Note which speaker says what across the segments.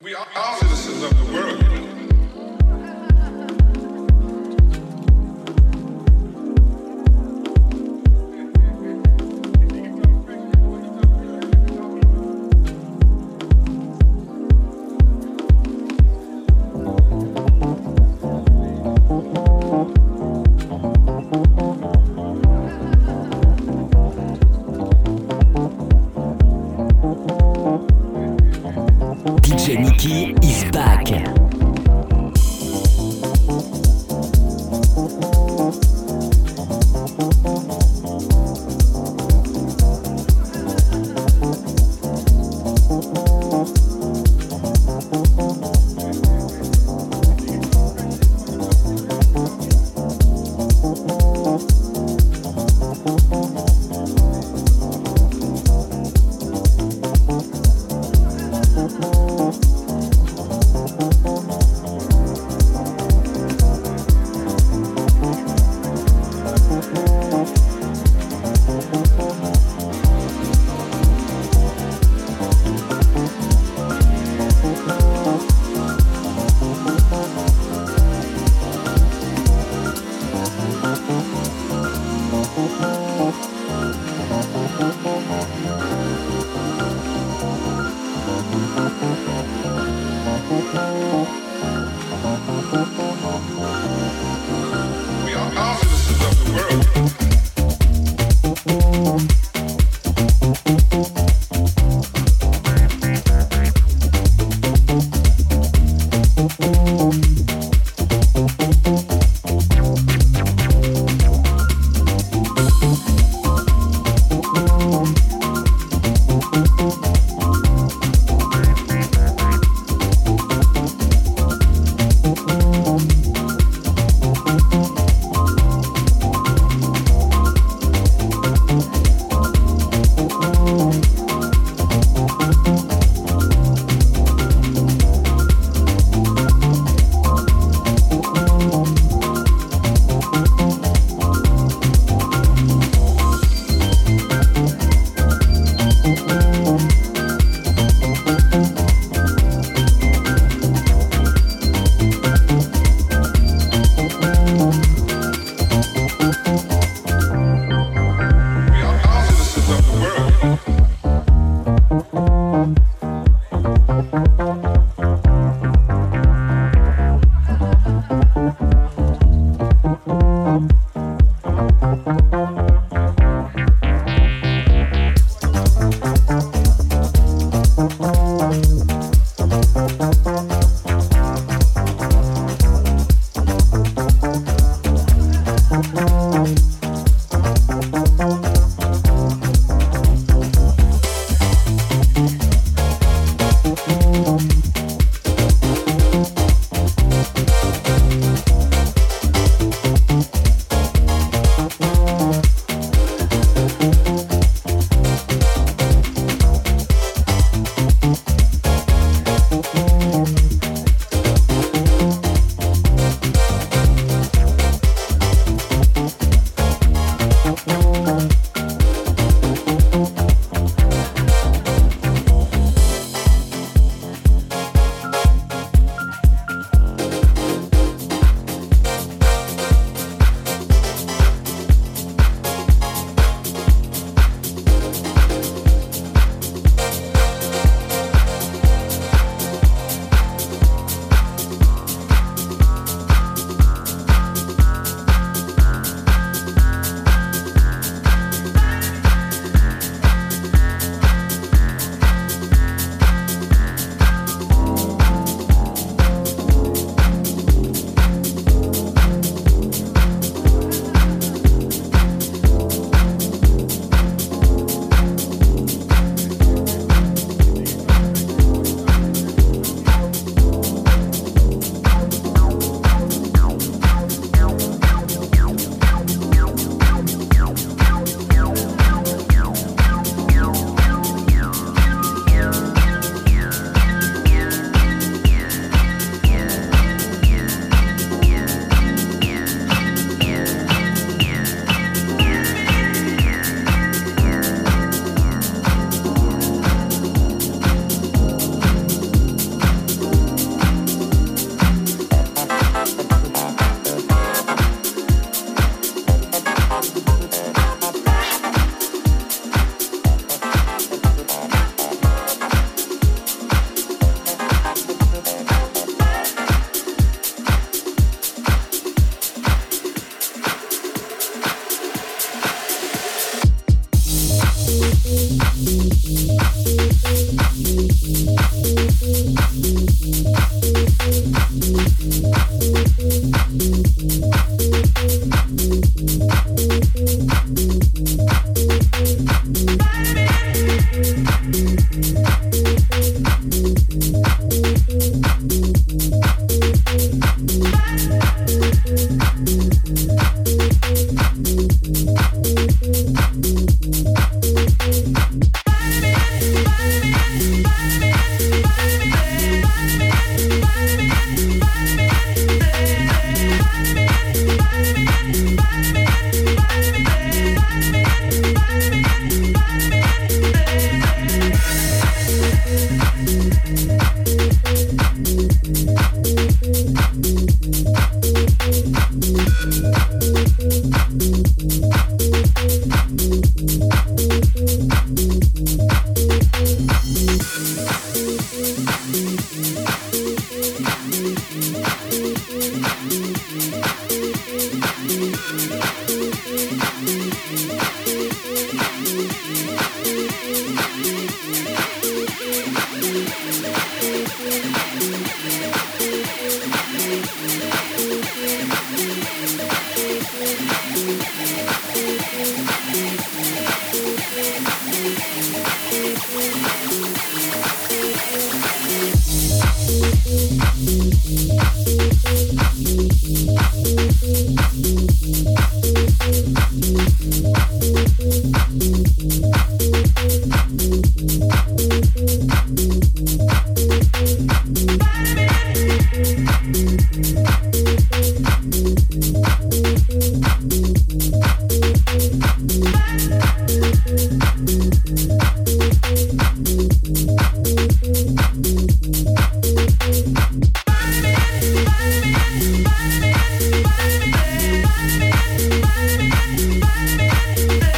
Speaker 1: We
Speaker 2: are all citizens of the world.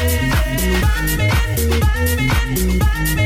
Speaker 2: Thank
Speaker 3: you.